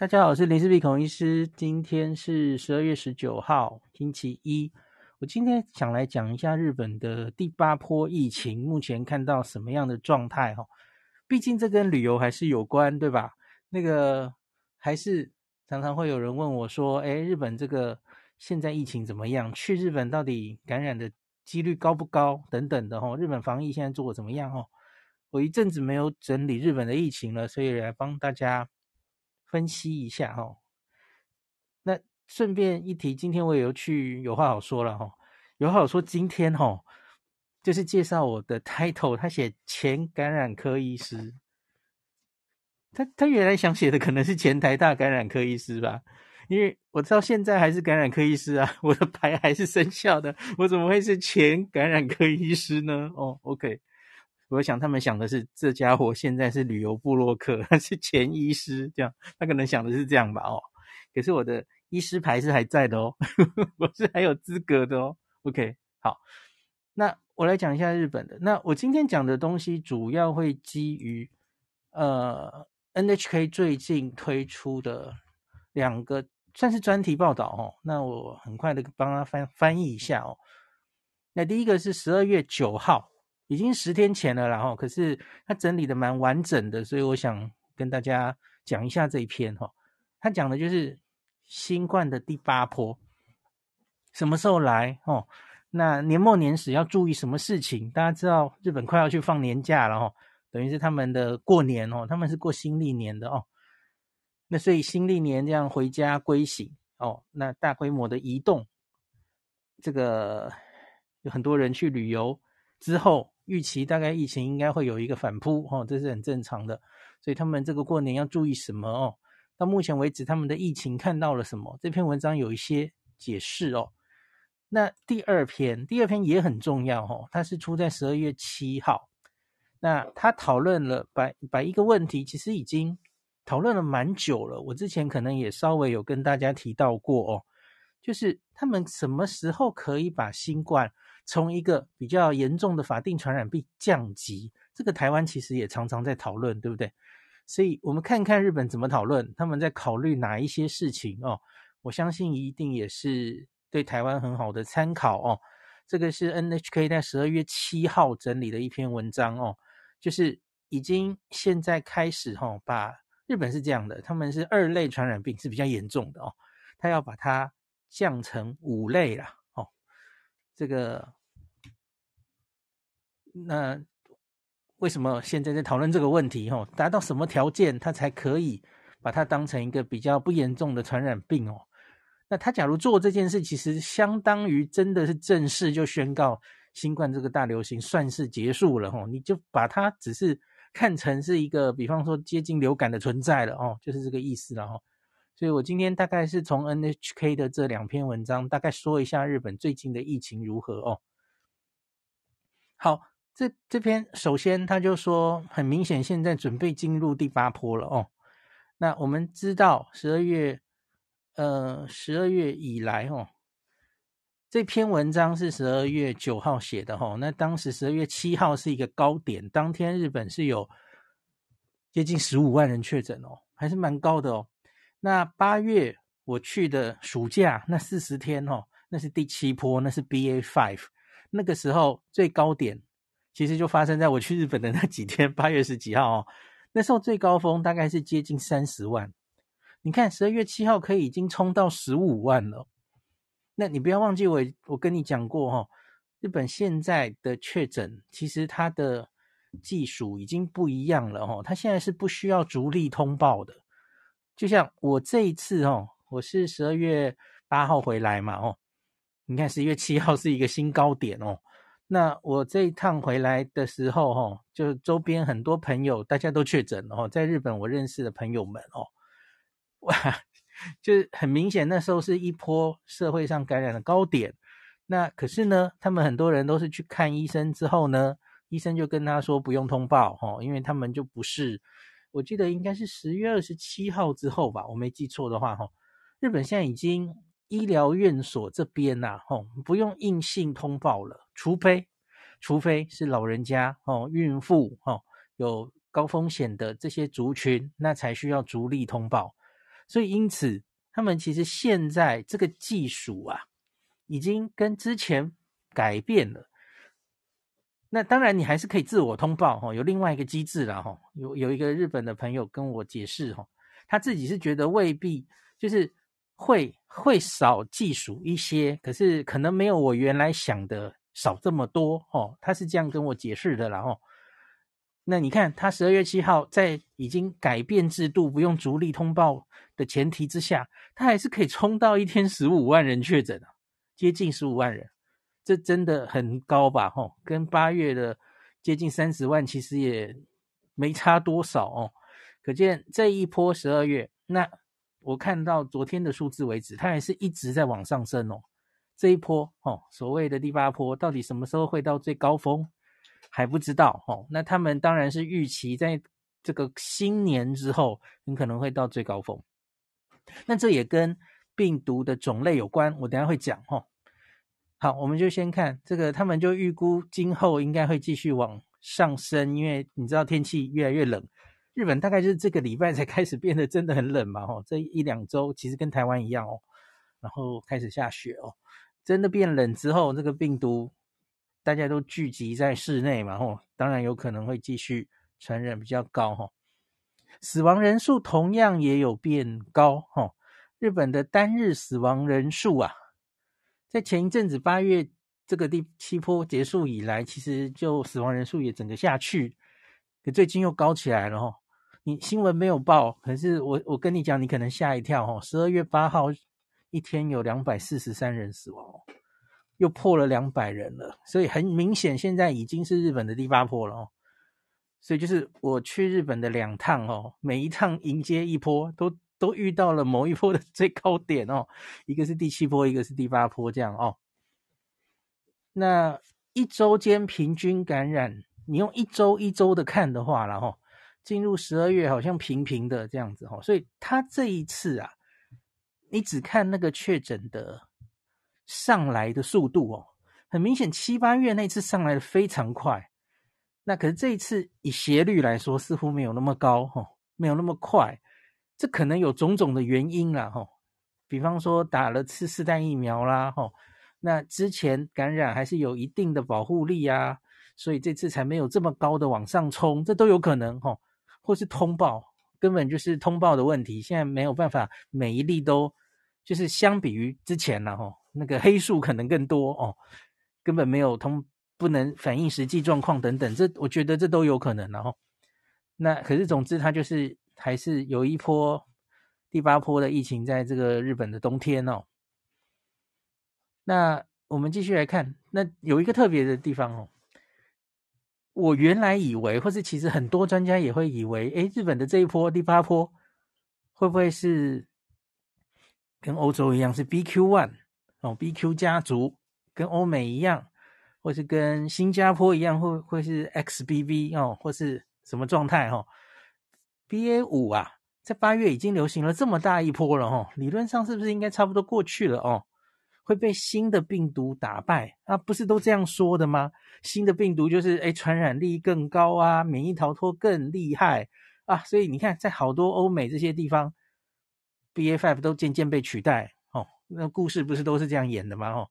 大家好，我是林氏璧孔医师。今天是十二月十九号，星期一。我今天想来讲一下日本的第八波疫情，目前看到什么样的状态？哈，毕竟这跟旅游还是有关，对吧？那个还是常常会有人问我说：“诶，日本这个现在疫情怎么样？去日本到底感染的几率高不高？等等的哈。日本防疫现在做的怎么样？哈，我一阵子没有整理日本的疫情了，所以来帮大家。”分析一下哈，那顺便一提，今天我也有去有话好说了哈。有话好说，今天哈就是介绍我的 title，他写前感染科医师，他他原来想写的可能是前台大感染科医师吧，因为我到现在还是感染科医师啊，我的牌还是生效的，我怎么会是前感染科医师呢？哦，OK。我想他们想的是，这家伙现在是旅游部落客，他 是前医师，这样他可能想的是这样吧？哦，可是我的医师牌是还在的哦，我是还有资格的哦。OK，好，那我来讲一下日本的。那我今天讲的东西主要会基于呃 NHK 最近推出的两个算是专题报道哦。那我很快的帮他翻翻译一下哦。那第一个是十二月九号。已经十天前了，然后可是他整理的蛮完整的，所以我想跟大家讲一下这一篇哈。他讲的就是新冠的第八波什么时候来哦？那年末年始要注意什么事情？大家知道日本快要去放年假了哈，等于是他们的过年哦，他们是过新历年的哦。那所以新历年这样回家归省哦，那大规模的移动，这个有很多人去旅游之后。预期大概疫情应该会有一个反扑哦，这是很正常的。所以他们这个过年要注意什么哦？到目前为止，他们的疫情看到了什么？这篇文章有一些解释哦。那第二篇，第二篇也很重要哦，它是出在十二月七号。那他讨论了把把一个问题，其实已经讨论了蛮久了。我之前可能也稍微有跟大家提到过哦，就是他们什么时候可以把新冠从一个比较严重的法定传染病降级，这个台湾其实也常常在讨论，对不对？所以我们看看日本怎么讨论，他们在考虑哪一些事情哦。我相信一定也是对台湾很好的参考哦。这个是 NHK 在十二月七号整理的一篇文章哦，就是已经现在开始哈、哦，把日本是这样的，他们是二类传染病是比较严重的哦，他要把它降成五类了哦，这个。那为什么现在在讨论这个问题？哦，达到什么条件，它才可以把它当成一个比较不严重的传染病哦？那他假如做这件事，其实相当于真的是正式就宣告新冠这个大流行算是结束了哦。你就把它只是看成是一个，比方说接近流感的存在了哦，就是这个意思了哦。所以我今天大概是从 NHK 的这两篇文章，大概说一下日本最近的疫情如何哦。好。这这篇首先他就说，很明显现在准备进入第八波了哦。那我们知道十二月，呃，十二月以来哦，这篇文章是十二月九号写的哦。那当时十二月七号是一个高点，当天日本是有接近十五万人确诊哦，还是蛮高的哦。那八月我去的暑假那四十天哦，那是第七波，那是 BA five，那个时候最高点。其实就发生在我去日本的那几天，八月十几号哦，那时候最高峰大概是接近三十万。你看十二月七号可以已经冲到十五万了。那你不要忘记我我跟你讲过哈，日本现在的确诊其实它的技术已经不一样了哦，它现在是不需要逐例通报的。就像我这一次哦，我是十二月八号回来嘛哦，你看十一月七号是一个新高点哦。那我这一趟回来的时候，哈，就周边很多朋友大家都确诊了，哦，在日本我认识的朋友们，哦，哇，就是很明显那时候是一波社会上感染的高点。那可是呢，他们很多人都是去看医生之后呢，医生就跟他说不用通报，哈，因为他们就不是，我记得应该是十月二十七号之后吧，我没记错的话，哈，日本现在已经。医疗院所这边呐、啊，吼，不用硬性通报了，除非，除非是老人家，哦，孕妇，哦，有高风险的这些族群，那才需要逐例通报。所以因此他们其实现在这个技术啊，已经跟之前改变了。那当然，你还是可以自我通报哈，有另外一个机制了哈。有有一个日本的朋友跟我解释哈，他自己是觉得未必就是会会少计数一些，可是可能没有我原来想的少这么多哦。他是这样跟我解释的啦。哦。那你看，他十二月七号在已经改变制度，不用逐例通报的前提之下，他还是可以冲到一天十五万人确诊啊，接近十五万人。这真的很高吧？吼，跟八月的接近三十万其实也没差多少哦。可见这一波十二月，那我看到昨天的数字为止，它还是一直在往上升哦。这一波哦，所谓的第八波，到底什么时候会到最高峰还不知道哦。那他们当然是预期在这个新年之后，很可能会到最高峰。那这也跟病毒的种类有关，我等下会讲哦。好，我们就先看这个，他们就预估今后应该会继续往上升，因为你知道天气越来越冷，日本大概就是这个礼拜才开始变得真的很冷嘛，吼，这一两周其实跟台湾一样哦，然后开始下雪哦，真的变冷之后，这个病毒大家都聚集在室内嘛，吼，当然有可能会继续传染比较高，吼，死亡人数同样也有变高，吼，日本的单日死亡人数啊。在前一阵子八月这个第七波结束以来，其实就死亡人数也整个下去，可最近又高起来了哦。你新闻没有报，可是我我跟你讲，你可能吓一跳哦。十二月八号一天有两百四十三人死亡，又破了两百人了，所以很明显现在已经是日本的第八波了哦。所以就是我去日本的两趟哦，每一趟迎接一波都。都遇到了某一波的最高点哦，一个是第七波，一个是第八波，这样哦。那一周间平均感染，你用一周一周的看的话，然后进入十二月好像平平的这样子哦。所以他这一次啊，你只看那个确诊的上来的速度哦，很明显七八月那次上来的非常快，那可是这一次以斜率来说，似乎没有那么高哦，没有那么快。这可能有种种的原因啦，吼，比方说打了次四代疫苗啦，吼，那之前感染还是有一定的保护力啊，所以这次才没有这么高的往上冲，这都有可能，吼，或是通报，根本就是通报的问题，现在没有办法每一例都，就是相比于之前了，吼，那个黑数可能更多哦，根本没有通，不能反映实际状况等等，这我觉得这都有可能，然后，那可是总之它就是。还是有一波第八波的疫情在这个日本的冬天哦。那我们继续来看，那有一个特别的地方哦。我原来以为，或是其实很多专家也会以为，诶，日本的这一波第八波会不会是跟欧洲一样是 BQ one 哦，BQ 家族跟欧美一样，或是跟新加坡一样，会会是 XBB 哦，或是什么状态哦？BA 五啊，在八月已经流行了这么大一波了哦，理论上是不是应该差不多过去了哦？会被新的病毒打败啊？不是都这样说的吗？新的病毒就是诶，传染力更高啊，免疫逃脱更厉害啊，所以你看，在好多欧美这些地方，BA five 都渐渐被取代哦。那故事不是都是这样演的吗？哦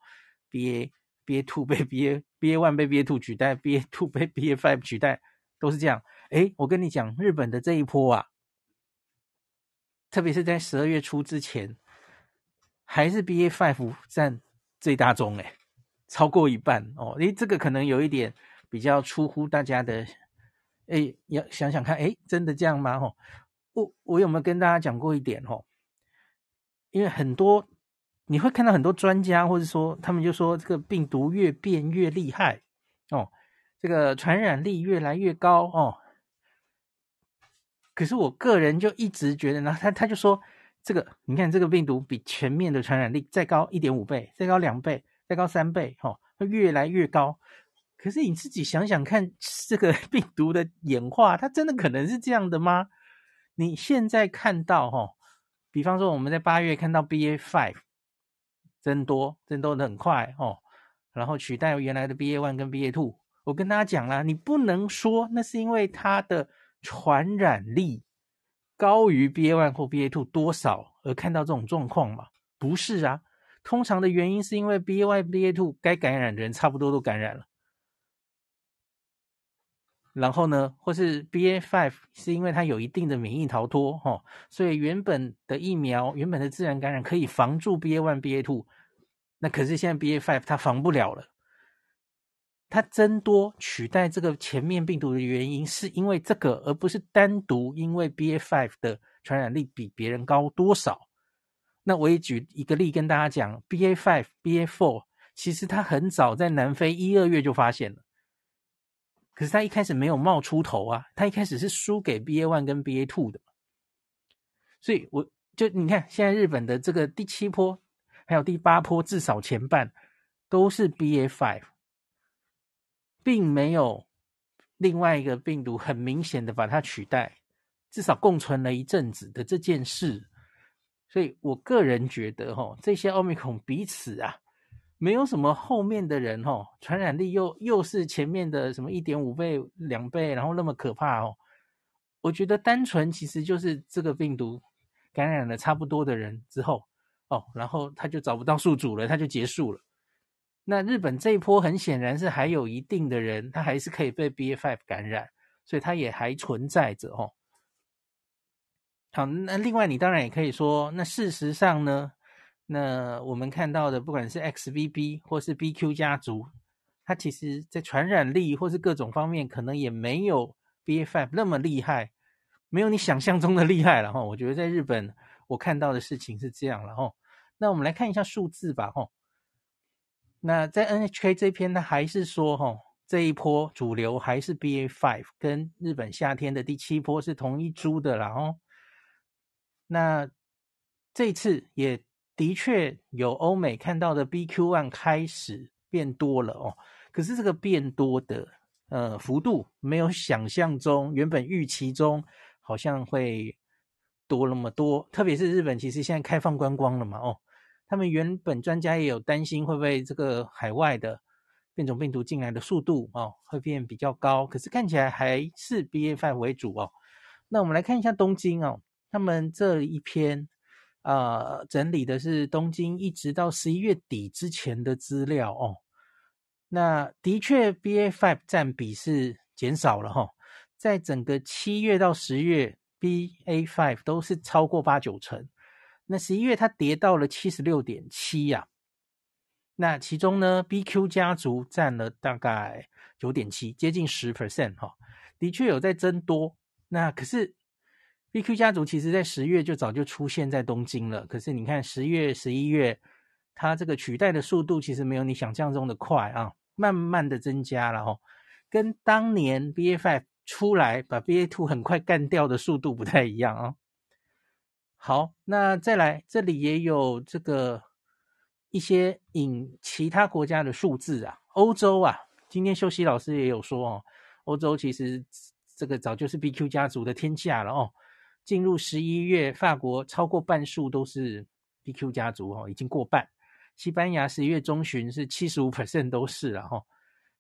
，BA BA two 被 BA BA one 被 BA two 取代，BA two 被 BA five 取代，都是这样。诶，我跟你讲，日本的这一波啊，特别是在十二月初之前，还是 B A five 占最大宗，诶，超过一半哦。诶，这个可能有一点比较出乎大家的，诶，要想想看，诶，真的这样吗？哦，我我有没有跟大家讲过一点？哦，因为很多你会看到很多专家，或者说他们就说这个病毒越变越厉害哦，这个传染力越来越高哦。可是我个人就一直觉得，呢，他他就说，这个你看这个病毒比前面的传染力再高一点五倍，再高两倍，再高三倍，哈，会越来越高。可是你自己想想看，这个 病毒的演化，它真的可能是这样的吗？你现在看到，哈，比方说我们在八月看到 BA five 增多，增多的很快，哦，然后取代原来的 BA one 跟 BA two。我跟大家讲啦，你不能说那是因为它的。传染力高于 BA one 或 BA two 多少而看到这种状况吗？不是啊，通常的原因是因为 BA one、BA two 该感染的人差不多都感染了。然后呢，或是 BA five 是因为它有一定的免疫逃脱，哈、哦，所以原本的疫苗、原本的自然感染可以防住 BA one、BA two，那可是现在 BA five 它防不了了。它增多取代这个前面病毒的原因，是因为这个，而不是单独因为 BA.5 的传染力比别人高多少。那我也举一个例跟大家讲，BA.5、BA.4 其实它很早在南非一二月就发现了。可是他一开始没有冒出头啊，他一开始是输给 BA one 跟 BA two 的，所以我就你看现在日本的这个第七波还有第八波，至少前半都是 BA five，并没有另外一个病毒很明显的把它取代，至少共存了一阵子的这件事，所以我个人觉得哈，这些奥密克戎彼此啊。没有什么后面的人哦，传染力又又是前面的什么一点五倍、两倍，然后那么可怕哦。我觉得单纯其实就是这个病毒感染了差不多的人之后哦，然后他就找不到宿主了，他就结束了。那日本这一波很显然是还有一定的人，他还是可以被 BA.5 感染，所以他也还存在着哦。好，那另外你当然也可以说，那事实上呢？那我们看到的，不管是 XBB 或是 BQ 家族，它其实在传染力或是各种方面，可能也没有 BA.5 那么厉害，没有你想象中的厉害了哈。我觉得在日本，我看到的事情是这样了哈。那我们来看一下数字吧哈。那在 NHK 这篇，它还是说哈，这一波主流还是 BA.5，跟日本夏天的第七波是同一株的啦哦。那这次也。的确有欧美看到的 BQ.1 开始变多了哦，可是这个变多的呃幅度没有想象中原本预期中好像会多那么多，特别是日本其实现在开放观光了嘛哦，他们原本专家也有担心会不会这个海外的变种病毒进来的速度哦会变比较高，可是看起来还是 BA.5 为主哦。那我们来看一下东京哦，他们这一篇。呃，整理的是东京一直到十一月底之前的资料哦。那的确，BA.5 占比是减少了哈、哦，在整个七月到十月，BA.5 都是超过八九成。那十一月它跌到了七十六点七呀。那其中呢，BQ 家族占了大概九点七，接近十 percent 哈，的确有在增多。那可是。BQ 家族其实在十月就早就出现在东京了，可是你看十月、十一月，它这个取代的速度其实没有你想象中的快啊，慢慢的增加了哦，跟当年 BA.5 出来把 BA.2 很快干掉的速度不太一样啊。好，那再来这里也有这个一些引其他国家的数字啊，欧洲啊，今天修熙老师也有说哦，欧洲其实这个早就是 BQ 家族的天下了哦。进入十一月，法国超过半数都是 BQ 家族哦，已经过半。西班牙十一月中旬是七十五 percent 都是了哈，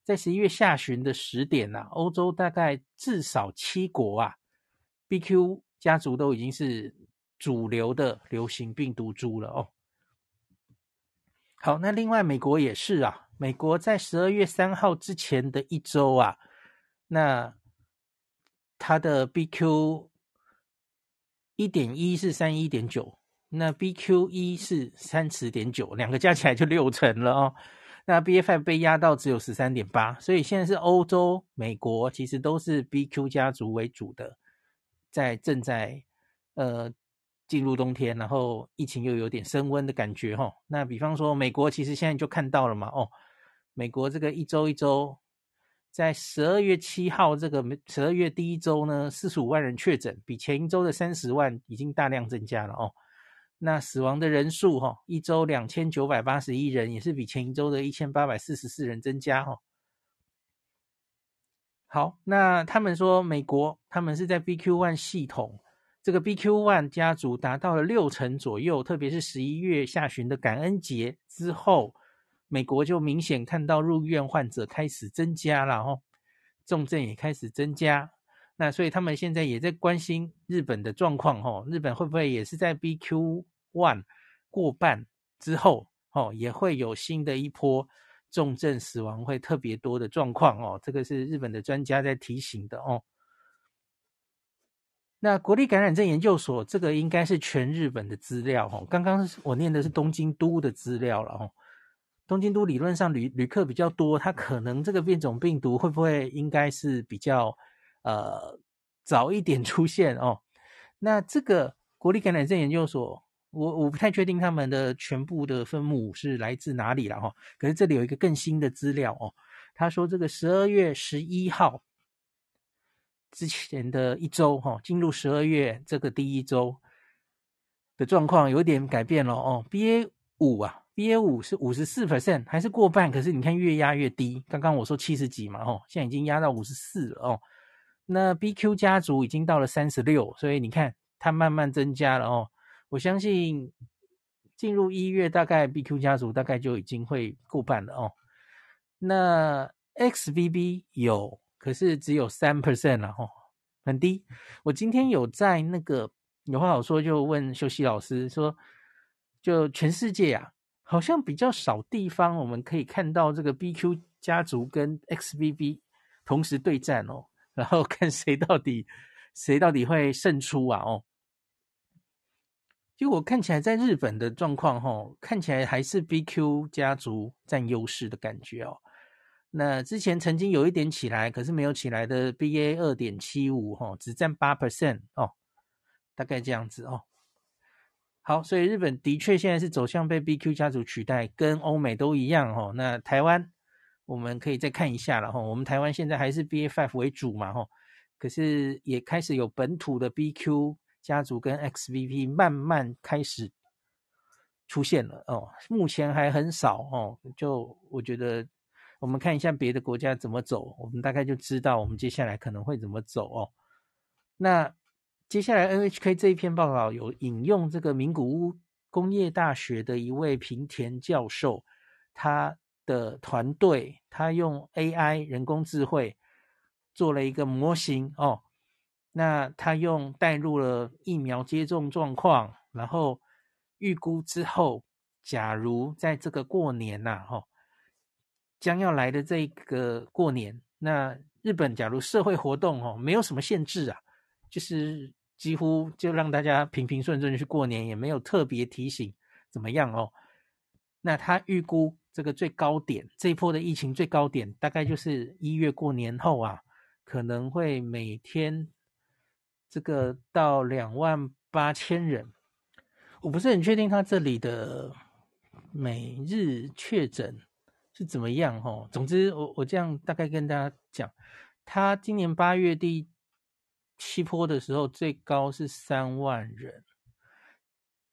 在十一月下旬的时点呐，欧洲大概至少七国啊，BQ 家族都已经是主流的流行病毒株了哦。好，那另外美国也是啊，美国在十二月三号之前的一周啊，那它的 BQ。一点一是三一点九，那 BQ 一是三十点九，两个加起来就六成了哦。那 BF 5被压到只有十三点八，所以现在是欧洲、美国其实都是 BQ 家族为主的，在正在呃进入冬天，然后疫情又有点升温的感觉哈、哦。那比方说美国其实现在就看到了嘛，哦，美国这个一周一周。在十二月七号这个十二月第一周呢，四十五万人确诊，比前一周的三十万已经大量增加了哦。那死亡的人数哈，一周两千九百八十一人，也是比前一周的一千八百四十四人增加哈。好，那他们说美国他们是在 BQ One 系统，这个 BQ.1 家族达到了六成左右，特别是十一月下旬的感恩节之后。美国就明显看到入院患者开始增加了哦，重症也开始增加。那所以他们现在也在关心日本的状况，哦，日本会不会也是在 BQ one 过半之后，哦，也会有新的一波重症死亡会特别多的状况，哦，这个是日本的专家在提醒的，哦。那国立感染症研究所这个应该是全日本的资料，哦，刚刚我念的是东京都的资料了，哦。东京都理论上旅旅客比较多，它可能这个变种病毒会不会应该是比较呃早一点出现哦？那这个国立感染症研究所，我我不太确定他们的全部的分母是来自哪里了哈。可是这里有一个更新的资料哦，他说这个十二月十一号之前的一周哈，进入十二月这个第一周的状况有点改变了哦，BA 五啊。BA 五是五十四 percent，还是过半？可是你看越压越低。刚刚我说七十几嘛，哦，现在已经压到五十四了哦。那 BQ 家族已经到了三十六，所以你看它慢慢增加了哦。我相信进入一月，大概 BQ 家族大概就已经会过半了哦。那 XBB 有，可是只有三 percent 了哦，很低。我今天有在那个有话好说，就问修熙老师说，就全世界啊。好像比较少地方，我们可以看到这个 BQ 家族跟 XBB 同时对战哦，然后看谁到底谁到底会胜出啊哦。就我看起来，在日本的状况哈，看起来还是 BQ 家族占优势的感觉哦。那之前曾经有一点起来，可是没有起来的 BA 二点七五哈，只占八 percent 哦，大概这样子哦。好，所以日本的确现在是走向被 BQ 家族取代，跟欧美都一样哈。那台湾我们可以再看一下了哈。我们台湾现在还是 B A five 为主嘛哈，可是也开始有本土的 BQ 家族跟 XBB 慢慢开始出现了哦。目前还很少哦，就我觉得我们看一下别的国家怎么走，我们大概就知道我们接下来可能会怎么走哦。那。接下来，NHK 这一篇报道有引用这个名古屋工业大学的一位平田教授，他的团队他用 AI 人工智慧做了一个模型哦，那他用带入了疫苗接种状况，然后预估之后，假如在这个过年呐，哈，将要来的这个过年，那日本假如社会活动哦没有什么限制啊，就是。几乎就让大家平平顺顺去过年，也没有特别提醒怎么样哦。那他预估这个最高点，这一波的疫情最高点，大概就是一月过年后啊，可能会每天这个到两万八千人。我不是很确定他这里的每日确诊是怎么样哦。总之，我我这样大概跟大家讲，他今年八月第。七波的时候最高是三万人，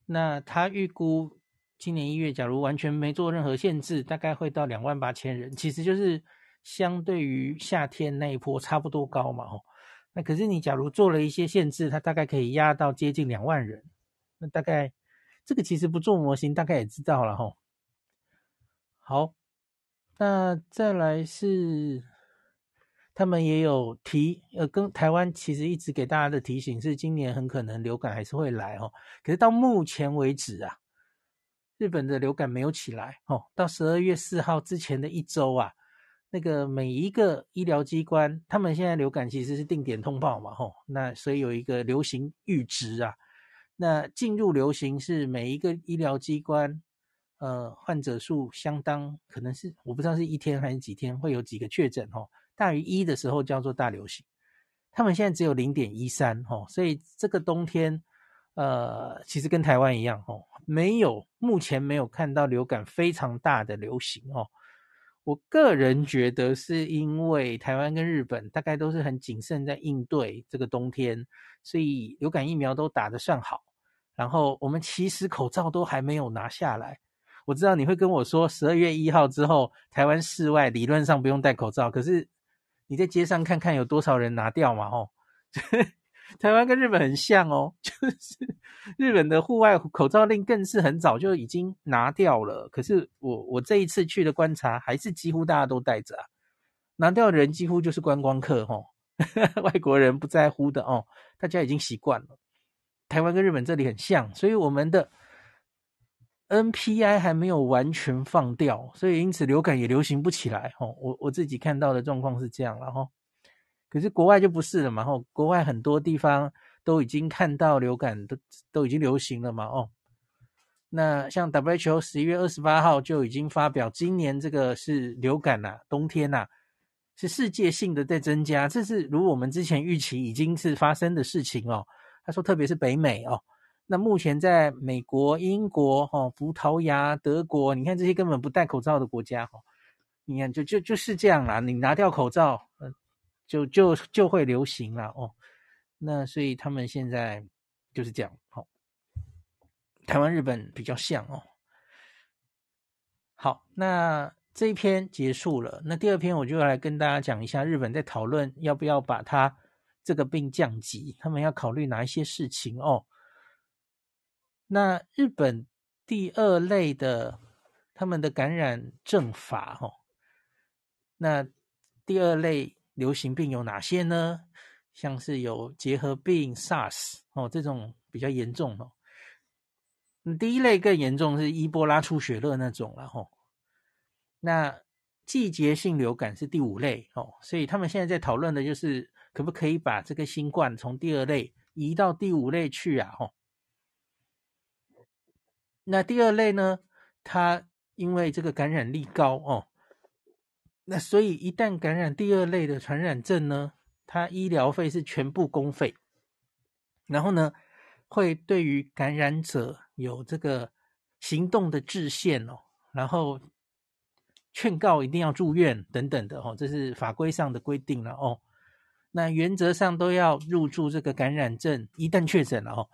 那他预估今年一月，假如完全没做任何限制，大概会到两万八千人，其实就是相对于夏天那一波差不多高嘛吼。那可是你假如做了一些限制，它大概可以压到接近两万人，那大概这个其实不做模型，大概也知道了吼。好，那再来是。他们也有提，呃，跟台湾其实一直给大家的提醒是，今年很可能流感还是会来哦。可是到目前为止啊，日本的流感没有起来哦。到十二月四号之前的一周啊，那个每一个医疗机关，他们现在流感其实是定点通报嘛，吼，那所以有一个流行阈值啊。那进入流行是每一个医疗机关，呃，患者数相当可能是我不知道是一天还是几天会有几个确诊哦。大于一的时候叫做大流行，他们现在只有零点一三吼，所以这个冬天，呃，其实跟台湾一样哦，没有目前没有看到流感非常大的流行哦。我个人觉得是因为台湾跟日本大概都是很谨慎在应对这个冬天，所以流感疫苗都打得算好。然后我们其实口罩都还没有拿下来。我知道你会跟我说十二月一号之后，台湾室外理论上不用戴口罩，可是。你在街上看看有多少人拿掉嘛？吼，台湾跟日本很像哦，就是日本的户外口罩令更是很早就已经拿掉了。可是我我这一次去的观察，还是几乎大家都戴着啊。拿掉的人几乎就是观光客吼，外国人不在乎的哦，大家已经习惯了。台湾跟日本这里很像，所以我们的 NPI 还没有完全放掉，所以因此流感也流行不起来。哦，我我自己看到的状况是这样，然后可是国外就不是了嘛，哦，国外很多地方都已经看到流感都都已经流行了嘛，哦，那像 WHO 十一月二十八号就已经发表，今年这个是流感呐，冬天呐。是世界性的在增加，这是如我们之前预期已经是发生的事情哦。他说，特别是北美哦，那目前在美国、英国、哦、葡萄牙、德国，你看这些根本不戴口罩的国家哦，你看就就就是这样啦。你拿掉口罩，嗯，就就就会流行了哦。那所以他们现在就是这样哦。台湾、日本比较像哦。好，那。这一篇结束了，那第二篇我就要来跟大家讲一下日本在讨论要不要把它这个病降级，他们要考虑哪一些事情哦。那日本第二类的他们的感染症法哦，那第二类流行病有哪些呢？像是有结核病、SARS 哦，这种比较严重哦。第一类更严重是伊波拉出血热那种了吼。那季节性流感是第五类哦，所以他们现在在讨论的就是可不可以把这个新冠从第二类移到第五类去啊？哦，那第二类呢，它因为这个感染力高哦，那所以一旦感染第二类的传染症呢，它医疗费是全部公费，然后呢，会对于感染者有这个行动的制限哦，然后。劝告一定要住院等等的哦，这是法规上的规定了哦。那原则上都要入住这个感染症，一旦确诊了哦，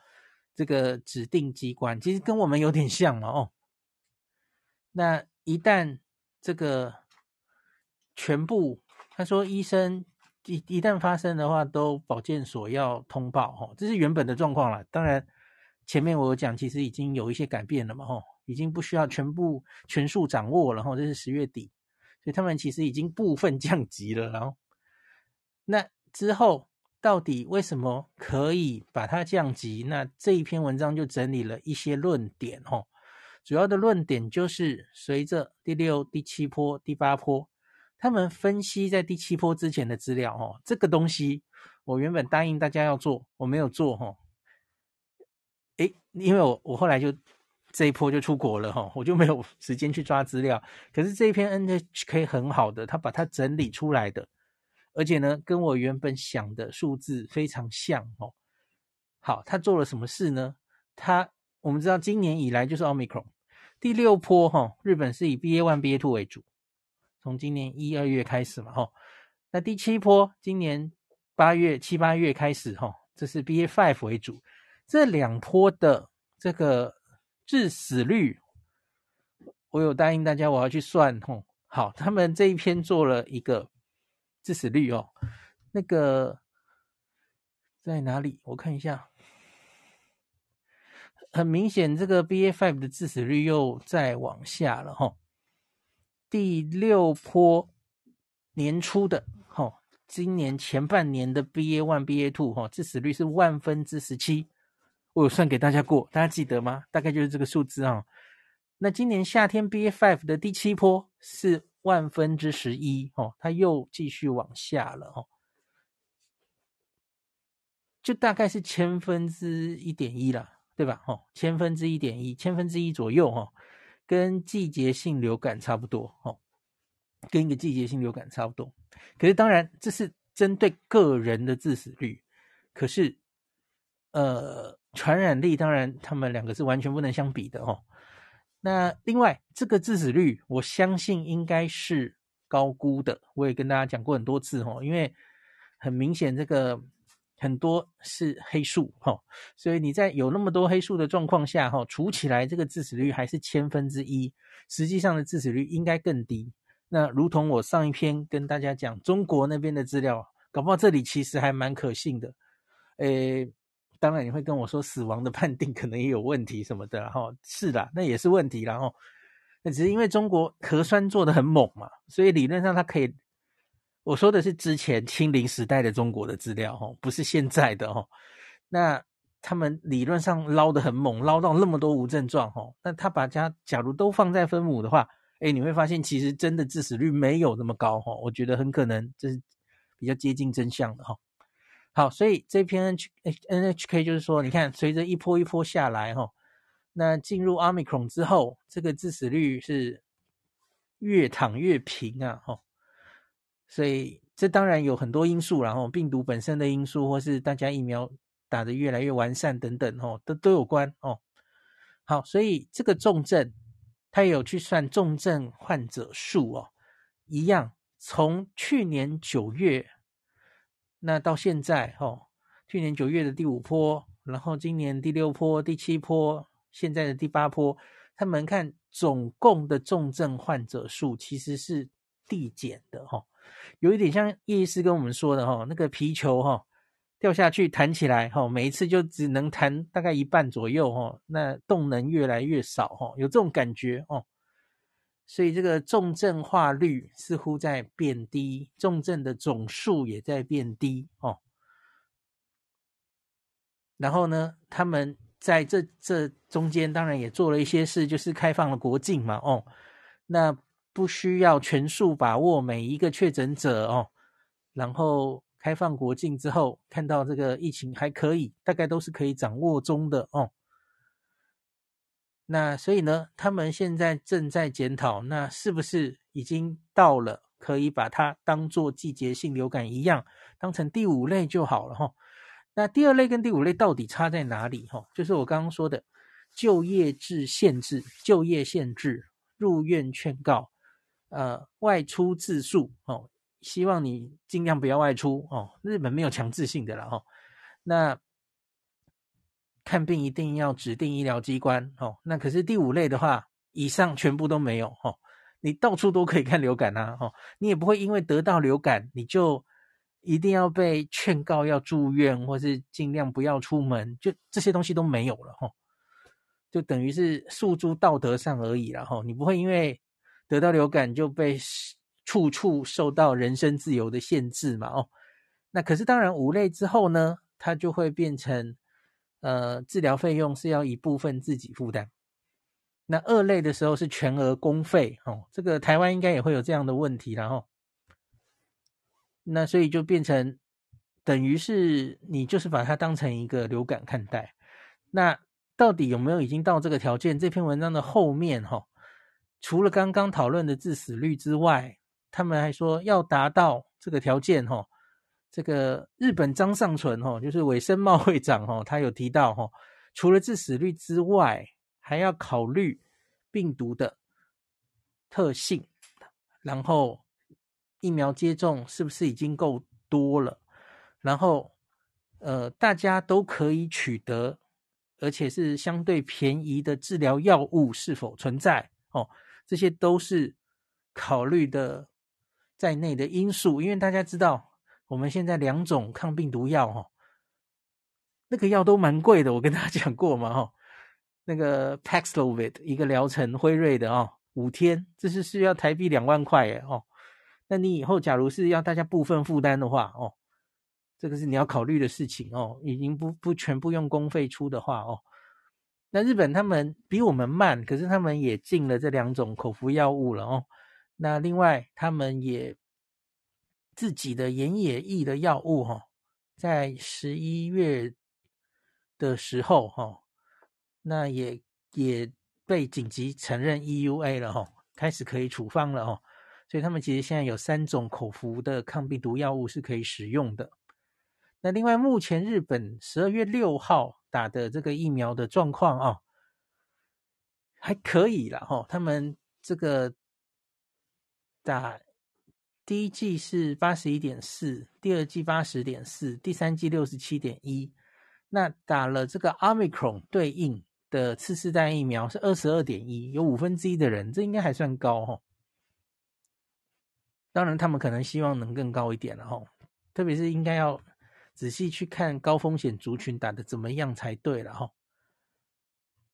这个指定机关其实跟我们有点像嘛哦。那一旦这个全部，他说医生一一旦发生的话，都保健所要通报哦，这是原本的状况了。当然前面我讲，其实已经有一些改变了嘛哦。已经不需要全部全数掌握了哈，这是十月底，所以他们其实已经部分降级了。然后，那之后到底为什么可以把它降级？那这一篇文章就整理了一些论点哈。主要的论点就是随着第六、第七波、第八波，他们分析在第七波之前的资料哈。这个东西我原本答应大家要做，我没有做哈。诶，因为我我后来就。这一波就出国了哈，我就没有时间去抓资料。可是这一篇 NHK 很好的，他把它整理出来的，而且呢，跟我原本想的数字非常像哦。好，他做了什么事呢？他我们知道今年以来就是 Omicron 第六波哈，日本是以 BA one BA two 为主，从今年一二月开始嘛哈。那第七波今年八月七八月开始哈，这是 BA five 为主。这两波的这个。致死率，我有答应大家，我要去算哦。好，他们这一篇做了一个致死率哦，那个在哪里？我看一下，很明显，这个 BA.5 的致死率又再往下了哈。第六波年初的哈，今年前半年的 BA.1、BA.2 哈，致死率是万分之十七。我有算给大家过，大家记得吗？大概就是这个数字啊。那今年夏天 BA.5 的第七波是万分之十一哦，它又继续往下了哦，就大概是千分之一点一了，对吧？哦，千分之一点一，千分之一左右哦，跟季节性流感差不多哦，跟一个季节性流感差不多。可是当然这是针对个人的致死率，可是呃。传染力当然，他们两个是完全不能相比的哦。那另外，这个致死率，我相信应该是高估的。我也跟大家讲过很多次哦，因为很明显这个很多是黑数哈，所以你在有那么多黑数的状况下哈，除起来这个致死率还是千分之一，实际上的致死率应该更低。那如同我上一篇跟大家讲，中国那边的资料，搞不好这里其实还蛮可信的，诶。当然你会跟我说死亡的判定可能也有问题什么的，然后是的，那也是问题，然后那只是因为中国核酸做得很猛嘛，所以理论上它可以我说的是之前清零时代的中国的资料哦，不是现在的哦。那他们理论上捞得很猛，捞到那么多无症状哦。那他把家假如都放在分母的话，诶，你会发现其实真的致死率没有那么高哦。我觉得很可能这是比较接近真相的哈。好，所以这篇 N H N H K 就是说，你看随着一波一波下来哈，那进入 Omicron 之后，这个致死率是越躺越平啊哈。所以这当然有很多因素，然后病毒本身的因素，或是大家疫苗打得越来越完善等等，哦，都都有关哦。好，所以这个重症，它也有去算重症患者数哦，一样从去年九月那到现在，哦，去年九月的第五波，然后今年第六波、第七波，现在的第八波，他们看总共的重症患者数其实是递减的，哈。有一点像叶医师跟我们说的哈，那个皮球哈掉下去弹起来哈，每一次就只能弹大概一半左右哈，那动能越来越少哈，有这种感觉哦。所以这个重症化率似乎在变低，重症的总数也在变低哦。然后呢，他们在这这中间当然也做了一些事，就是开放了国境嘛哦，那。不需要全数把握每一个确诊者哦，然后开放国境之后，看到这个疫情还可以，大概都是可以掌握中的哦。那所以呢，他们现在正在检讨，那是不是已经到了可以把它当做季节性流感一样，当成第五类就好了哈？那第二类跟第五类到底差在哪里哈？就是我刚刚说的就业制限制、就业限制、入院劝告。呃，外出自述哦，希望你尽量不要外出哦。日本没有强制性的了哈。那看病一定要指定医疗机关哦。那可是第五类的话，以上全部都没有哦。你到处都可以看流感呐哦，你也不会因为得到流感，你就一定要被劝告要住院，或是尽量不要出门，就这些东西都没有了哦。就等于是诉诸道德上而已了哦。你不会因为得到流感就被处处受到人身自由的限制嘛？哦，那可是当然五类之后呢，它就会变成呃治疗费用是要一部分自己负担。那二类的时候是全额公费哦，这个台湾应该也会有这样的问题，然后那所以就变成等于是你就是把它当成一个流感看待。那到底有没有已经到这个条件？这篇文章的后面哈、哦。除了刚刚讨论的致死率之外，他们还说要达到这个条件，哈，这个日本张尚存，哈，就是尾生茂会长，哈，他有提到，哈，除了致死率之外，还要考虑病毒的特性，然后疫苗接种是不是已经够多了，然后，呃，大家都可以取得，而且是相对便宜的治疗药物是否存在，哦。这些都是考虑的在内的因素，因为大家知道，我们现在两种抗病毒药，哈，那个药都蛮贵的。我跟大家讲过嘛，哈，那个 Paxlovid 一个疗程，辉瑞的哦，五天，这是需要台币两万块耶，哦。那你以后假如是要大家部分负担的话，哦，这个是你要考虑的事情哦，已经不不全部用公费出的话，哦。那日本他们比我们慢，可是他们也进了这两种口服药物了哦。那另外，他们也自己的岩野义的药物哈，在十一月的时候哈，那也也被紧急承认 EUA 了哈，开始可以处方了哦。所以他们其实现在有三种口服的抗病毒药物是可以使用的。那另外，目前日本十二月六号。打的这个疫苗的状况啊，还可以了哈。他们这个打第一季是八十一点四，第二季八十点四，第三季六十七点一。那打了这个 Omicron 对应的次世代疫苗是二十二点一，有五分之一的人，这应该还算高哈。当然，他们可能希望能更高一点了哈，特别是应该要。仔细去看高风险族群打的怎么样才对了哈。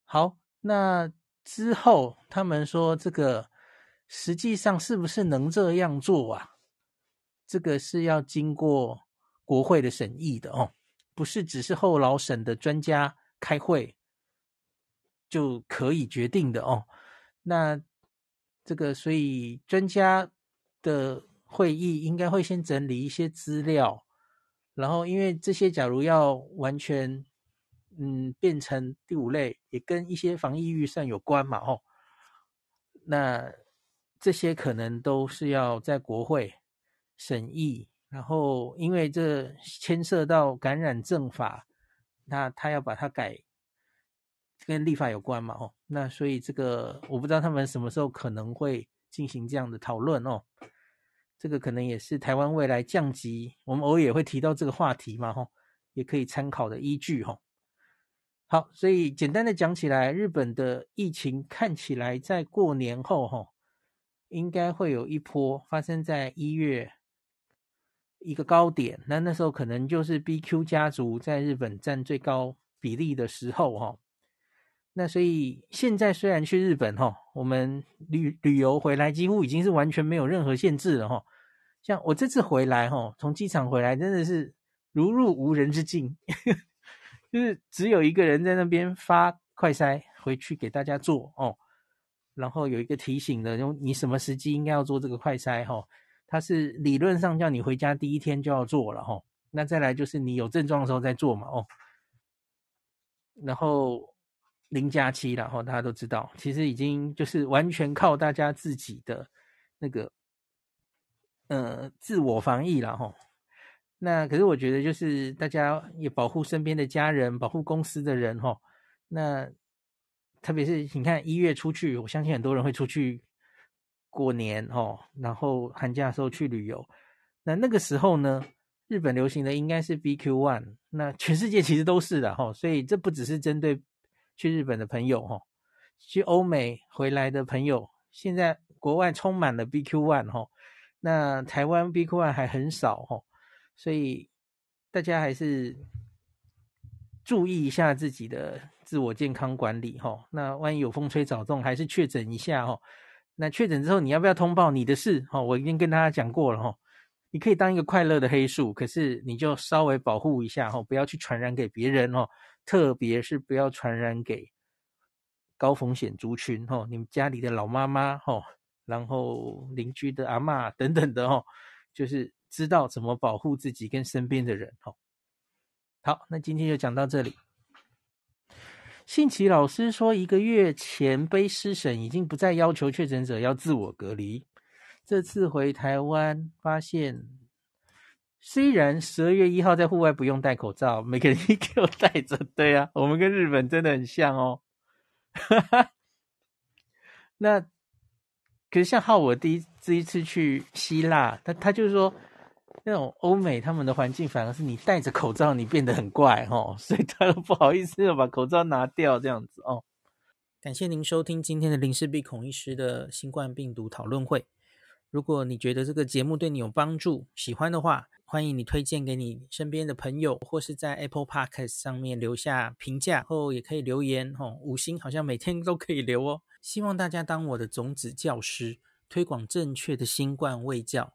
好，那之后他们说这个实际上是不是能这样做啊？这个是要经过国会的审议的哦，不是只是后劳审的专家开会就可以决定的哦。那这个，所以专家的会议应该会先整理一些资料，然后因为这些假如要完全嗯变成第五类，也跟一些防疫预算有关嘛哦。那这些可能都是要在国会审议，然后因为这牵涉到感染政法，那他要把它改。跟立法有关嘛，哦，那所以这个我不知道他们什么时候可能会进行这样的讨论哦，这个可能也是台湾未来降级，我们偶尔也会提到这个话题嘛，哦，也可以参考的依据，哦。好，所以简单的讲起来，日本的疫情看起来在过年后，哈，应该会有一波发生在一月一个高点，那那时候可能就是 BQ 家族在日本占最高比例的时候，吼。那所以现在虽然去日本哈，我们旅旅游回来几乎已经是完全没有任何限制了哈。像我这次回来哈，从机场回来真的是如入无人之境，就是只有一个人在那边发快筛回去给大家做哦，然后有一个提醒的，就你什么时机应该要做这个快筛哈。它是理论上叫你回家第一天就要做了哈。那再来就是你有症状的时候再做嘛哦，然后。零加七了哈，大家都知道，其实已经就是完全靠大家自己的那个呃自我防疫了哈。那可是我觉得就是大家也保护身边的家人，保护公司的人哈。那特别是你看一月出去，我相信很多人会出去过年哦，然后寒假的时候去旅游。那那个时候呢，日本流行的应该是 BQ one，那全世界其实都是的哈，所以这不只是针对。去日本的朋友，哈，去欧美回来的朋友，现在国外充满了 BQ one，哈，那台湾 BQ one 还很少，哈，所以大家还是注意一下自己的自我健康管理，哈。那万一有风吹草动，还是确诊一下，哈。那确诊之后，你要不要通报你的事？哈，我已经跟大家讲过了，哈。你可以当一个快乐的黑数，可是你就稍微保护一下，哈，不要去传染给别人，哦。特别是不要传染给高风险族群哦，你们家里的老妈妈哦，然后邻居的阿嬷等等的哦，就是知道怎么保护自己跟身边的人哦。好，那今天就讲到这里。信奇老师说，一个月前卑诗省已经不再要求确诊者要自我隔离，这次回台湾发现。虽然十二月一号在户外不用戴口罩，每个人一给我戴着。对啊，我们跟日本真的很像哦。哈哈，那可是像浩我第一第一次去希腊，他他就是说那种欧美他们的环境反而是你戴着口罩你变得很怪哦，所以他都不好意思要把口罩拿掉这样子哦。感谢您收听今天的林氏璧孔医师的新冠病毒讨论会。如果你觉得这个节目对你有帮助，喜欢的话，欢迎你推荐给你身边的朋友，或是在 Apple Podcast 上面留下评价，后也可以留言哦，五星好像每天都可以留哦。希望大家当我的种子教师，推广正确的新冠卫教，